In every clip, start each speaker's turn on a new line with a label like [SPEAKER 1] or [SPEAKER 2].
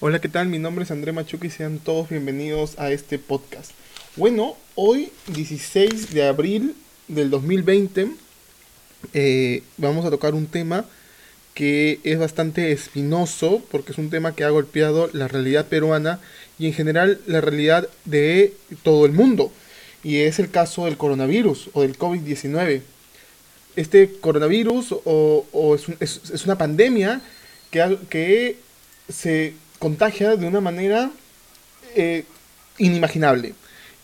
[SPEAKER 1] Hola, ¿qué tal? Mi nombre es André Machuca y sean todos bienvenidos a este podcast. Bueno, hoy 16 de abril del 2020 eh, vamos a tocar un tema que es bastante espinoso porque es un tema que ha golpeado la realidad peruana y en general la realidad de todo el mundo. Y es el caso del coronavirus o del COVID-19. Este coronavirus o, es, una pandemia que, que se contagia de una manera eh, inimaginable.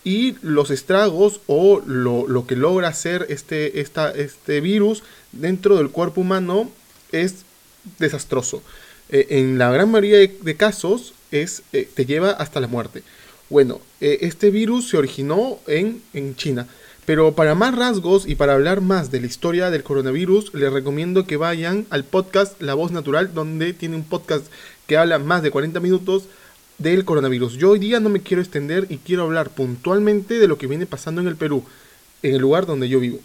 [SPEAKER 1] Y los estragos o lo, que logra hacer este, este virus dentro del cuerpo humano es desastroso. Eh, en la gran mayoría de, casos es, eh, te lleva hasta la muerte. Bueno, este virus se originó en, en China. Pero para más rasgos y para hablar más de la historia del coronavirus, les recomiendo que vayan al podcast La Voz Natural, donde tiene un podcast que habla más de 40 minutos del coronavirus. Yo hoy día no me quiero extender y quiero hablar puntualmente de lo que viene pasando en el Perú, en el lugar donde yo vivo.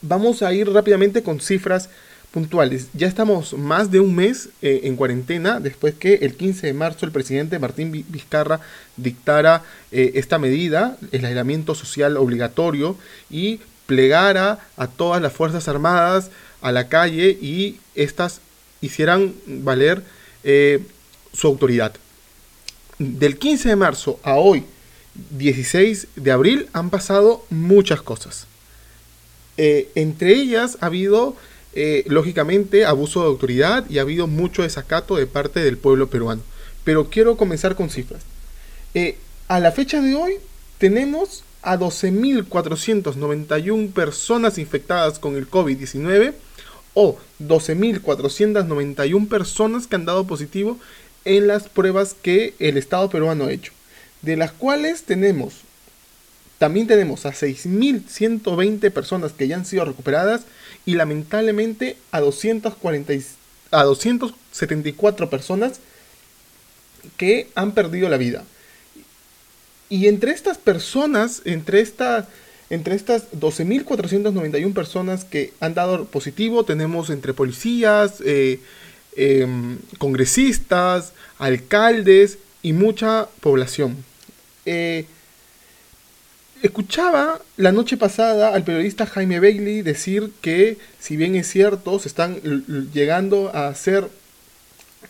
[SPEAKER 1] Vamos a ir rápidamente con cifras puntuales. Ya estamos más de un mes eh, en cuarentena después que el 15 de marzo el presidente Martín Vizcarra dictara eh, esta medida, el aislamiento social obligatorio, y plegara a todas las Fuerzas Armadas a la calle y estas hicieran valer eh, su autoridad. Del 15 de marzo a hoy, 16 de abril, han pasado muchas cosas. Eh, entre ellas ha habido, eh, lógicamente, abuso de autoridad y ha habido mucho desacato de parte del pueblo peruano. Pero quiero comenzar con cifras. a la fecha de hoy tenemos a 12.491 personas infectadas con el COVID-19 o 12.491 personas que han dado positivo en las pruebas que el Estado peruano ha hecho. De las cuales tenemos, también tenemos a 6.120 personas que ya han sido recuperadas y lamentablemente a, 240, a 274 personas que han perdido la vida. Y entre estas personas, entre esta entre estas 12.491 personas que han dado positivo, tenemos entre policías, eh, em, congresistas, alcaldes y mucha población. Eh, escuchaba la noche pasada al periodista Jaime Bailey decir que, si bien es cierto, se están llegando a hacer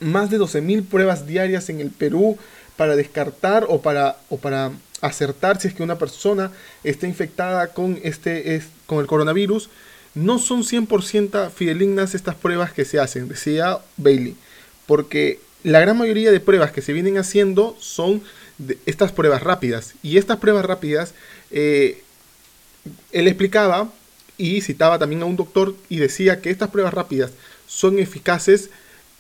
[SPEAKER 1] más de 12.000 pruebas diarias en el Perú para descartar o para, o para acertar si es que una persona está infectada con, este, es, con el coronavirus, no son 100% fidelignas estas pruebas que se hacen, decía Bailey, porque la gran mayoría de pruebas que se vienen haciendo son estas pruebas rápidas, y estas pruebas rápidas, eh, él explicaba y citaba también a un doctor y decía que estas pruebas rápidas son eficaces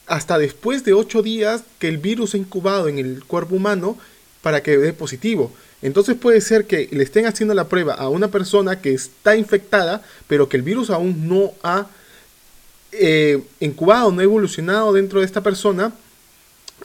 [SPEAKER 1] hasta después de 8 días que el virus ha incubado en el cuerpo humano para que dé positivo. Entonces puede ser que le estén haciendo la prueba a una persona que está infectada, pero que el virus aún no ha eh, incubado, no ha evolucionado dentro de esta persona,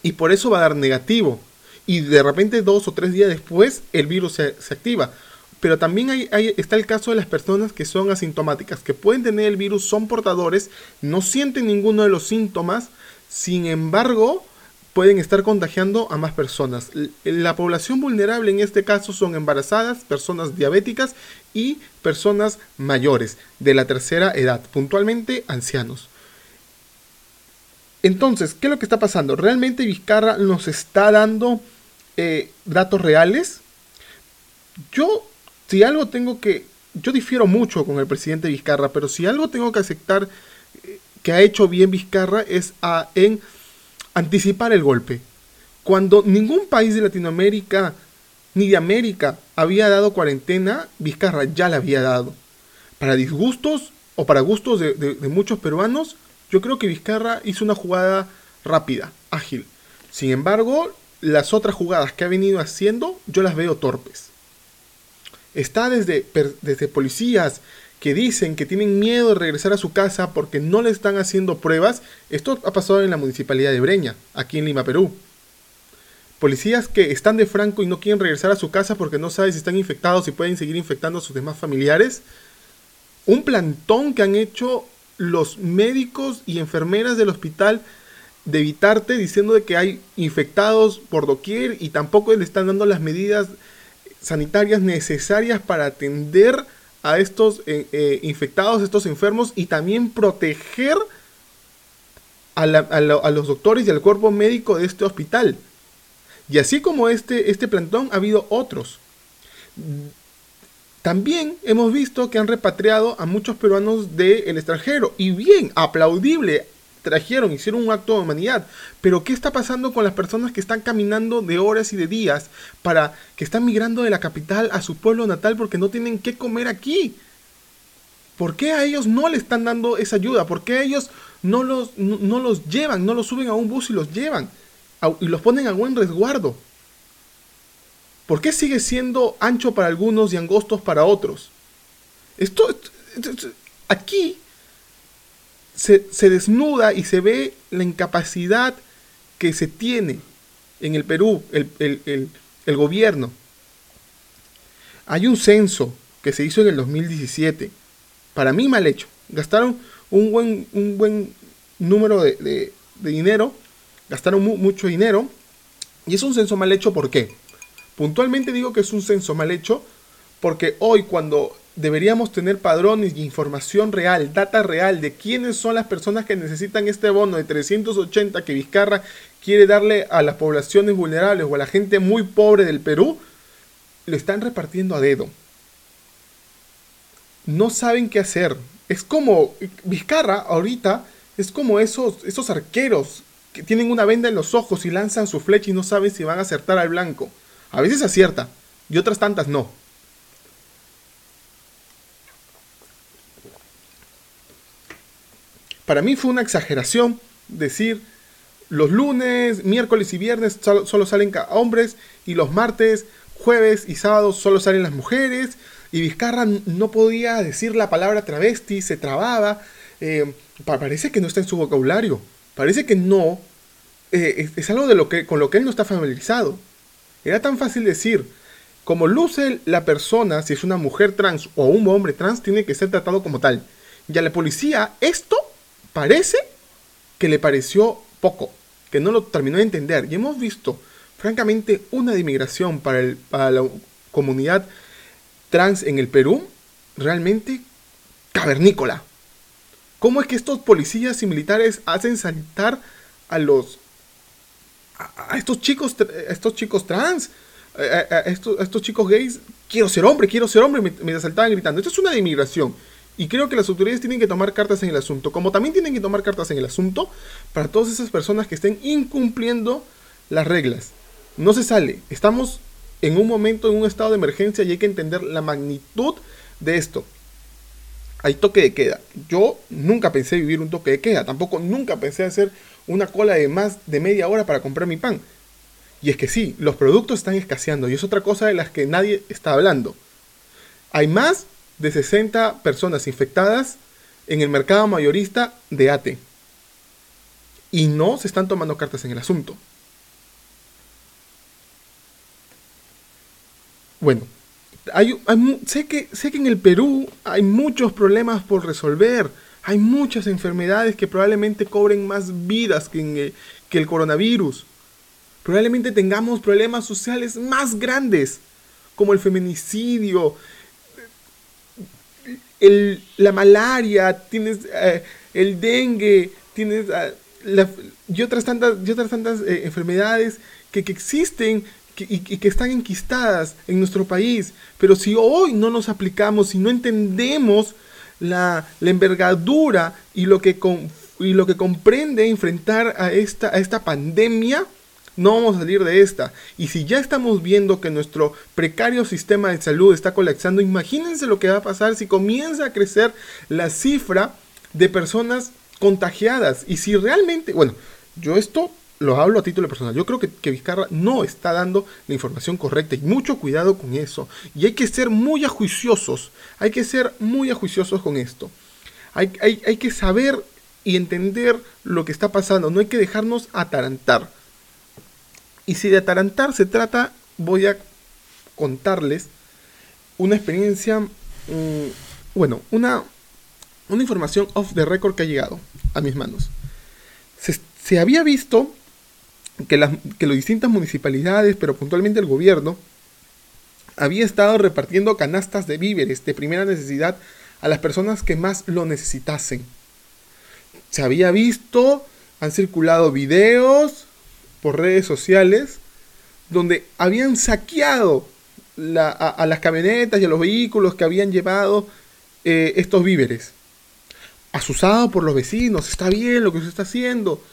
[SPEAKER 1] y por eso va a dar negativo. Y de repente dos o tres días después el virus se, activa. Pero también está el caso de las personas que son asintomáticas, que pueden tener el virus, son portadores, no sienten ninguno de los síntomas, sin embargo, pueden estar contagiando a más personas. La población vulnerable en este caso son embarazadas, personas diabéticas y personas mayores de la tercera edad, puntualmente ancianos. Entonces, ¿qué es lo que está pasando? ¿Realmente Vizcarra nos está dando eh, datos reales? Yo, si algo tengo que... Yo difiero mucho con el presidente Vizcarra, pero si algo tengo que aceptar eh, que ha hecho bien Vizcarra es a, en anticipar el golpe. Cuando ningún país de Latinoamérica ni de América había dado cuarentena, Vizcarra ya la había dado. Para disgustos o para gustos de, muchos peruanos, yo creo que Vizcarra hizo una jugada rápida, ágil. Sin embargo, las otras jugadas que ha venido haciendo, yo las veo torpes. Está desde, desde policías que dicen que tienen miedo de regresar a su casa porque no le están haciendo pruebas. Esto ha pasado en la municipalidad de Breña, aquí en Lima, Perú. Policías que están de franco y no quieren regresar a su casa porque no saben si están infectados y pueden seguir infectando a sus demás familiares. Un plantón que han hecho los médicos y enfermeras del hospital de evitarte diciendo de que hay infectados por doquier y tampoco le están dando las medidas sanitarias necesarias para atender a estos eh, eh, infectados, estos enfermos y también proteger a, los doctores y al cuerpo médico de este hospital. Y así como este, este plantón, ha habido otros. También hemos visto que han repatriado a muchos peruanos del extranjero. Y bien, aplaudible, trajeron, hicieron un acto de humanidad. Pero ¿qué está pasando con las personas que están caminando de horas y de días para que están migrando de la capital a su pueblo natal porque no tienen qué comer aquí? ¿Por qué a ellos no le están dando esa ayuda? ¿Por qué a ellos no los, no, los llevan, no los suben a un bus y los llevan y los ponen a buen resguardo? ¿Por qué sigue siendo ancho para algunos y angostos para otros? Esto, aquí se, desnuda y se ve la incapacidad que se tiene en el Perú, el, el, gobierno. Hay un censo que se hizo en el 2017, para mí mal hecho. Gastaron un buen, un buen número de, dinero, gastaron mucho dinero, y es un censo mal hecho, ¿por qué? Puntualmente digo que es un censo mal hecho, porque hoy cuando deberíamos tener padrones y información real, data real de quiénes son las personas que necesitan este bono de 380 que Vizcarra quiere darle a las poblaciones vulnerables o a la gente muy pobre del Perú, lo están repartiendo a dedo. No saben qué hacer. Es como Vizcarra ahorita es como esos, esos arqueros que tienen una venda en los ojos y lanzan su flecha y no saben si van a acertar al blanco. A veces acierta y otras tantas no. Para mí fue una exageración decir los lunes, miércoles y viernes solo, salen hombres y los martes, jueves y sábados solo salen las mujeres. Y Vizcarra no podía decir la palabra travesti, se trababa. Eh, parece que no está en su vocabulario. Parece que no. Eh, es, algo de lo que, con lo que él no está familiarizado. Era tan fácil decir, como luce la persona, si es una mujer trans o un hombre trans, tiene que ser tratado como tal. Y a la policía esto parece que le pareció poco, que no lo terminó de entender. Y hemos visto, francamente, una inmigración para, la comunidad trans en el Perú realmente cavernícola. ¿Cómo es que estos policías y militares hacen saltar a los a, estos chicos estos chicos trans, a, estos, estos, chicos gays? Quiero ser hombre, quiero ser hombre, me, saltaban gritando. Esto es una de inmigración. Y creo que las autoridades tienen que tomar cartas en el asunto, como también tienen que tomar cartas en el asunto para todas esas personas que estén incumpliendo las reglas. No se sale, estamos en un momento, en un estado de emergencia y hay que entender la magnitud de esto. Hay toque de queda. Yo nunca pensé vivir un toque de queda, tampoco nunca pensé hacer una cola de más de media hora para comprar mi pan. Y es que sí, los productos están escaseando y es otra cosa de las que nadie está hablando. Hay más de 60 personas infectadas en el mercado mayorista de ATE. Y no se están tomando cartas en el asunto. Bueno, hay, sé, que, sé que en el Perú hay muchos problemas por resolver. Hay muchas enfermedades que probablemente cobren más vidas que, que el coronavirus. Probablemente tengamos problemas sociales más grandes, como el feminicidio, la malaria, tienes eh, el dengue, tienes ah, y otras tantas, y otras tantas eh, enfermedades que, existen y, que están enquistadas en nuestro país. Pero si hoy no nos aplicamos, si no entendemos la, envergadura y lo, que y lo que comprende enfrentar a esta, a esta pandemia, no vamos a salir de esta. Y si ya estamos viendo que nuestro precario sistema de salud está colapsando, imagínense lo que va a pasar si comienza a crecer la cifra de personas contagiadas. Y si realmente, bueno, yo esto lo hablo a título personal. Yo creo que, que, Vizcarra no está dando la información correcta y mucho cuidado con eso. Y hay que ser muy ajuiciosos. Hay que ser muy ajuiciosos con esto. Hay, hay, hay que saber y entender lo que está pasando. No hay que dejarnos atarantar. Y si de atarantar se trata, voy a contarles una experiencia, mm, bueno, una, una información off the record que ha llegado a mis manos. Se, había visto que las, que las distintas municipalidades, pero puntualmente el gobierno, había estado repartiendo canastas de víveres de primera necesidad a las personas que más lo necesitasen. Se había visto, han circulado videos por redes sociales donde habían saqueado a, las camionetas y a los vehículos que habían llevado eh, estos víveres. Asusado por los vecinos, está bien lo que se está haciendo.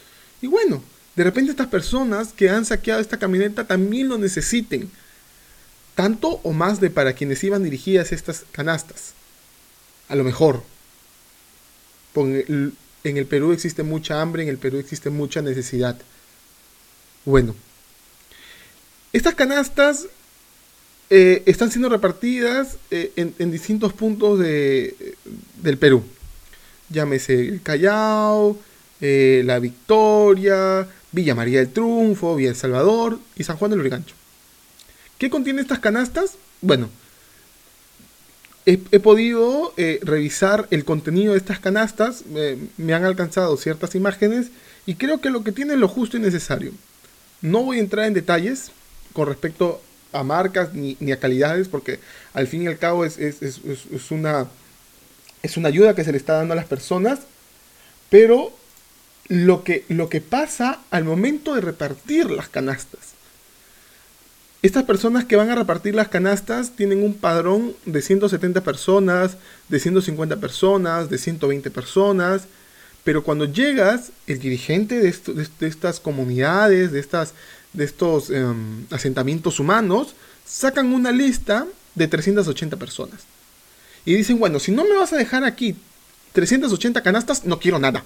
[SPEAKER 1] Y bueno, de repente estas personas que han saqueado esta camioneta también lo necesiten. Tanto o más de para quienes iban dirigidas estas canastas. A lo mejor. en el Perú existe mucha hambre, en el Perú existe mucha necesidad. Bueno, estas canastas eh, están siendo repartidas eh, en, distintos puntos de, del Perú. Llámese el Callao, eh, La Victoria, Villa María del Triunfo, Villa El Salvador y San Juan del Urigancho. ¿Qué contienen estas canastas? Bueno, he, podido revisar el contenido de estas canastas, me han alcanzado ciertas imágenes y creo que lo que tiene es lo justo y necesario. No voy a entrar en detalles con respecto a marcas ni, a calidades, porque al fin y al cabo es, una, es una ayuda que se le está dando a las personas, pero lo que, lo que pasa al momento de repartir las canastas. Estas personas que van a repartir las canastas tienen un padrón de 170 personas, de 150 personas, de 120 personas, pero cuando llegas, el dirigente de, estas comunidades, de estas de estos em, asentamientos humanos, sacan una lista de 380 personas. Y dicen, bueno, si no me vas a dejar aquí 380 canastas, no quiero nada.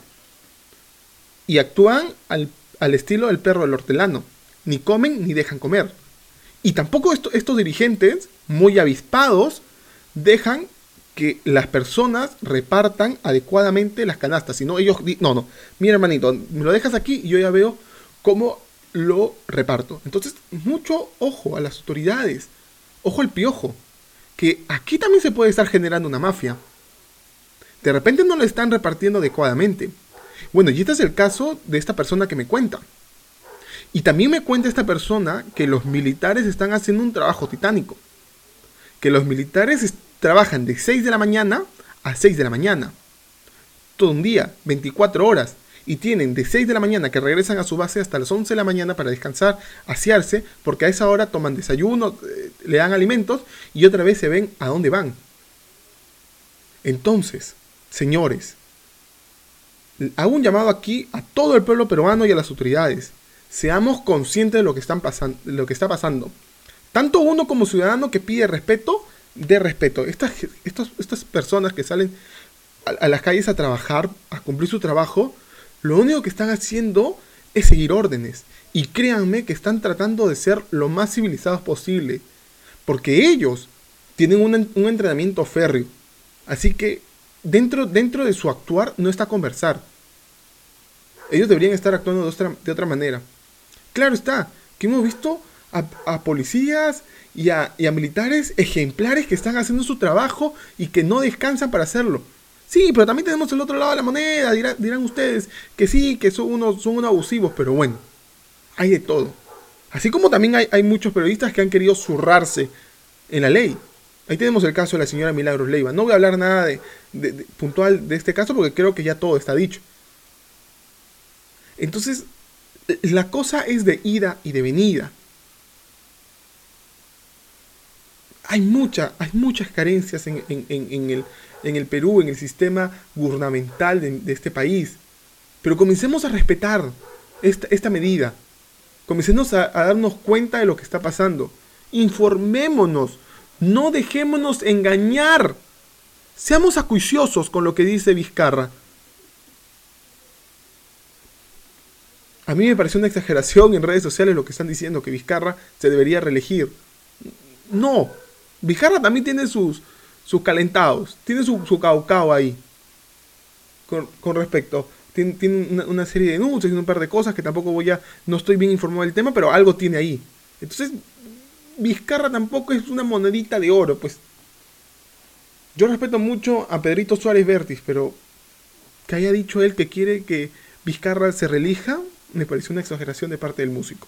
[SPEAKER 1] Y actúan al, estilo del perro del hortelano. Ni comen ni dejan comer. Y tampoco estos dirigentes, muy avispados, dejan que las personas repartan adecuadamente las canastas. Si no, ellos... No, no. Mira, hermanito, me lo dejas aquí y yo ya veo cómo lo reparto. Entonces, mucho ojo a las autoridades, ojo al piojo, que aquí también se puede estar generando una mafia. De repente no lo están repartiendo adecuadamente. Bueno, y este es el caso de esta persona que me cuenta. Y también me cuenta esta persona que los militares están haciendo un trabajo titánico. Que los militares trabajan de 6 de la mañana a 6 de la mañana. Todo un día, 24 horas y tienen de 6 de la mañana que regresan a su base hasta las 11 de la mañana para descansar, asearse, porque a esa hora toman desayuno, eh, le dan alimentos y otra vez se ven a dónde van. Entonces, señores, hago un llamado aquí a todo el pueblo peruano y a las autoridades. Seamos conscientes de lo que, están lo que está pasando. Tanto uno como ciudadano que pide respeto, de respeto. Estas, estas personas que salen a las calles a trabajar, a cumplir su trabajo, lo único que están haciendo es seguir órdenes. Y créanme que están tratando de ser lo más civilizados posible. Porque ellos tienen un, entrenamiento férreo. Así que dentro, dentro de su actuar no está conversar. Ellos deberían estar actuando de otra, de otra manera. Claro está, que hemos visto a, policías y a, militares ejemplares que están haciendo su trabajo y que no descansan para hacerlo. Sí, pero también tenemos el otro lado de la moneda, dirán, ustedes que sí, que son unos, son abusivos, pero bueno, hay de todo. Así como también hay, muchos periodistas que han querido zurrarse en la ley. Ahí tenemos el caso de la señora Milagros Leiva. No voy a hablar nada de, puntual de este caso porque creo que ya todo está dicho. Entonces, la cosa es de ida y de venida. Hay, mucha, hay muchas carencias en, el, Perú, en el sistema gubernamental de, este país. Pero comencemos a respetar esta, medida. Comencemos a, darnos cuenta de lo que está pasando. Informémonos. No dejémonos engañar. Seamos acuiciosos con lo que dice Vizcarra. A mí me parece una exageración en redes sociales lo que están diciendo que Vizcarra se debería reelegir. No, Vizcarra también tiene sus, sus calentados. Tiene su, su caucao ahí. Con, respecto. Tiene, una, serie de denuncias y un par de cosas que tampoco voy a. No estoy bien informado del tema, pero algo tiene ahí. Entonces, Vizcarra tampoco es una monedita de oro, pues. Yo respeto mucho a Pedrito Suárez Vértiz, pero que haya dicho él que quiere que Vizcarra se relija, me pareció una exageración de parte del músico.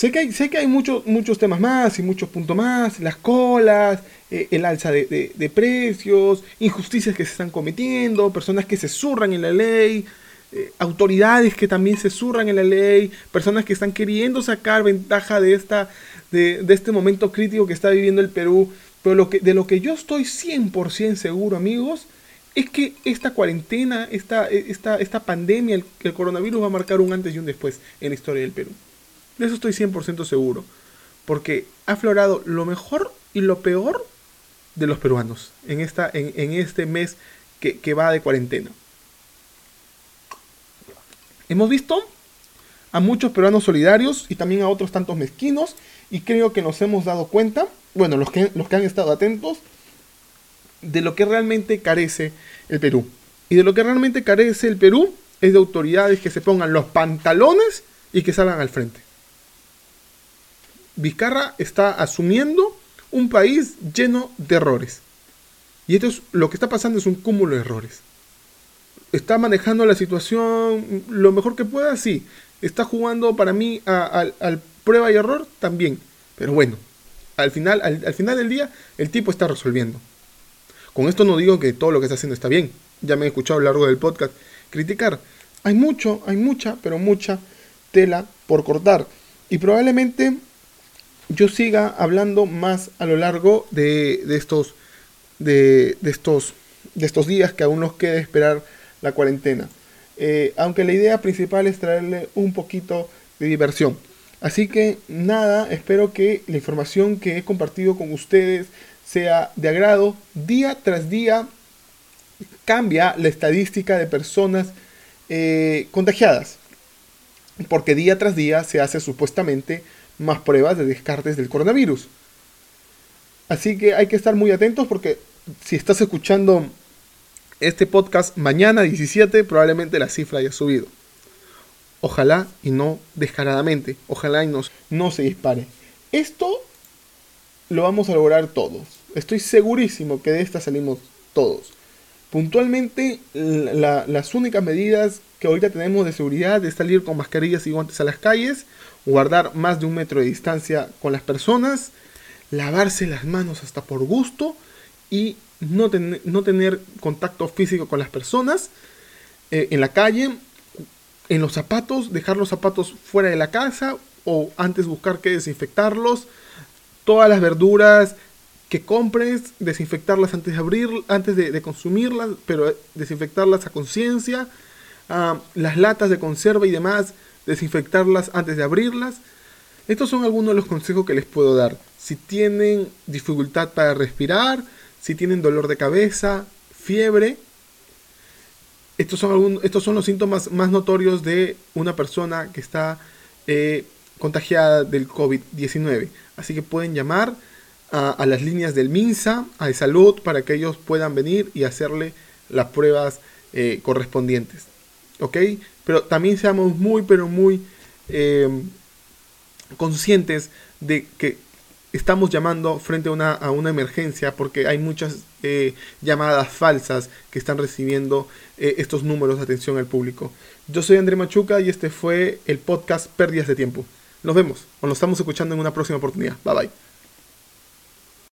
[SPEAKER 1] Sé que hay, sé que hay muchos, muchos temas más y muchos puntos más, las colas, eh, el alza de, precios, injusticias que se están cometiendo, personas que se zurran en la ley, eh, autoridades que también se zurran en la ley, personas que están queriendo sacar ventaja de, esta, de, este momento crítico que está viviendo el Perú. Pero lo que, de lo que yo estoy 100% seguro, amigos, es que esta cuarentena, esta, esta, esta pandemia, el coronavirus va a marcar un antes y un después en la historia del Perú. De eso estoy 100% seguro. Porque ha aflorado lo mejor y lo peor de los peruanos en, esta, en, este mes que, que va de cuarentena. Hemos visto a muchos peruanos solidarios y también a otros tantos mezquinos y creo que nos hemos dado cuenta, bueno, los que, los que han estado atentos, de lo que realmente carece el Perú. Y de lo que realmente carece el Perú es de autoridades que se pongan los pantalones y que salgan al frente. Vizcarra está asumiendo un país lleno de errores. Y esto es lo que está pasando es un cúmulo de errores. Está manejando la situación lo mejor que pueda, sí. Está jugando para mí al prueba y error también. Pero bueno, al final, al, final del día, el tipo está resolviendo. Con esto no digo que todo lo que está haciendo está bien. Ya me he escuchado a lo largo del podcast criticar. Hay mucho, hay mucha, pero mucha tela por cortar. Y probablemente yo siga hablando más a lo largo de, estos, de, estos, de estos días que aún nos queda esperar la cuarentena. Eh, aunque la idea principal es traerle un poquito de diversión. Así que nada, espero que la información que he compartido con ustedes sea de agrado. Día tras día cambia la estadística de personas eh, contagiadas. Porque día tras día se hace supuestamente más pruebas de descartes del coronavirus. Así que hay que estar muy atentos porque si estás escuchando este podcast mañana 17, probablemente la cifra haya subido. Ojalá y no descaradamente. Ojalá y no, no se dispare. Esto lo vamos a lograr todos. Estoy segurísimo que de esta salimos todos. Puntualmente, las únicas medidas que ahorita tenemos de seguridad es salir con mascarillas y guantes a las calles guardar más de un metro de distancia con las personas, lavarse las manos hasta por gusto y no, no tener contacto físico con las personas eh, en la calle, en los zapatos, dejar los zapatos fuera de la casa o antes buscar que desinfectarlos, todas las verduras que compres, desinfectarlas antes de abrir, antes de, consumirlas, pero desinfectarlas a conciencia, ah, las latas de conserva y demás, desinfectarlas antes de abrirlas. Estos son algunos de los consejos que les puedo dar. Si tienen dificultad para respirar, si tienen dolor de cabeza, fiebre, estos son, estos son los síntomas más notorios de una persona que está eh, contagiada del COVID-19. Así que pueden llamar a, las líneas del MINSA, a de salud, para que ellos puedan venir y hacerle las pruebas eh, correspondientes. ¿Ok? Pero también seamos muy, pero muy eh, conscientes de que estamos llamando frente a una, emergencia porque hay muchas eh, llamadas falsas que están recibiendo eh, estos números de atención al público. Yo soy André Machuca y este fue el podcast Pérdidas de Tiempo. Nos vemos o nos estamos escuchando en una próxima oportunidad. Bye bye.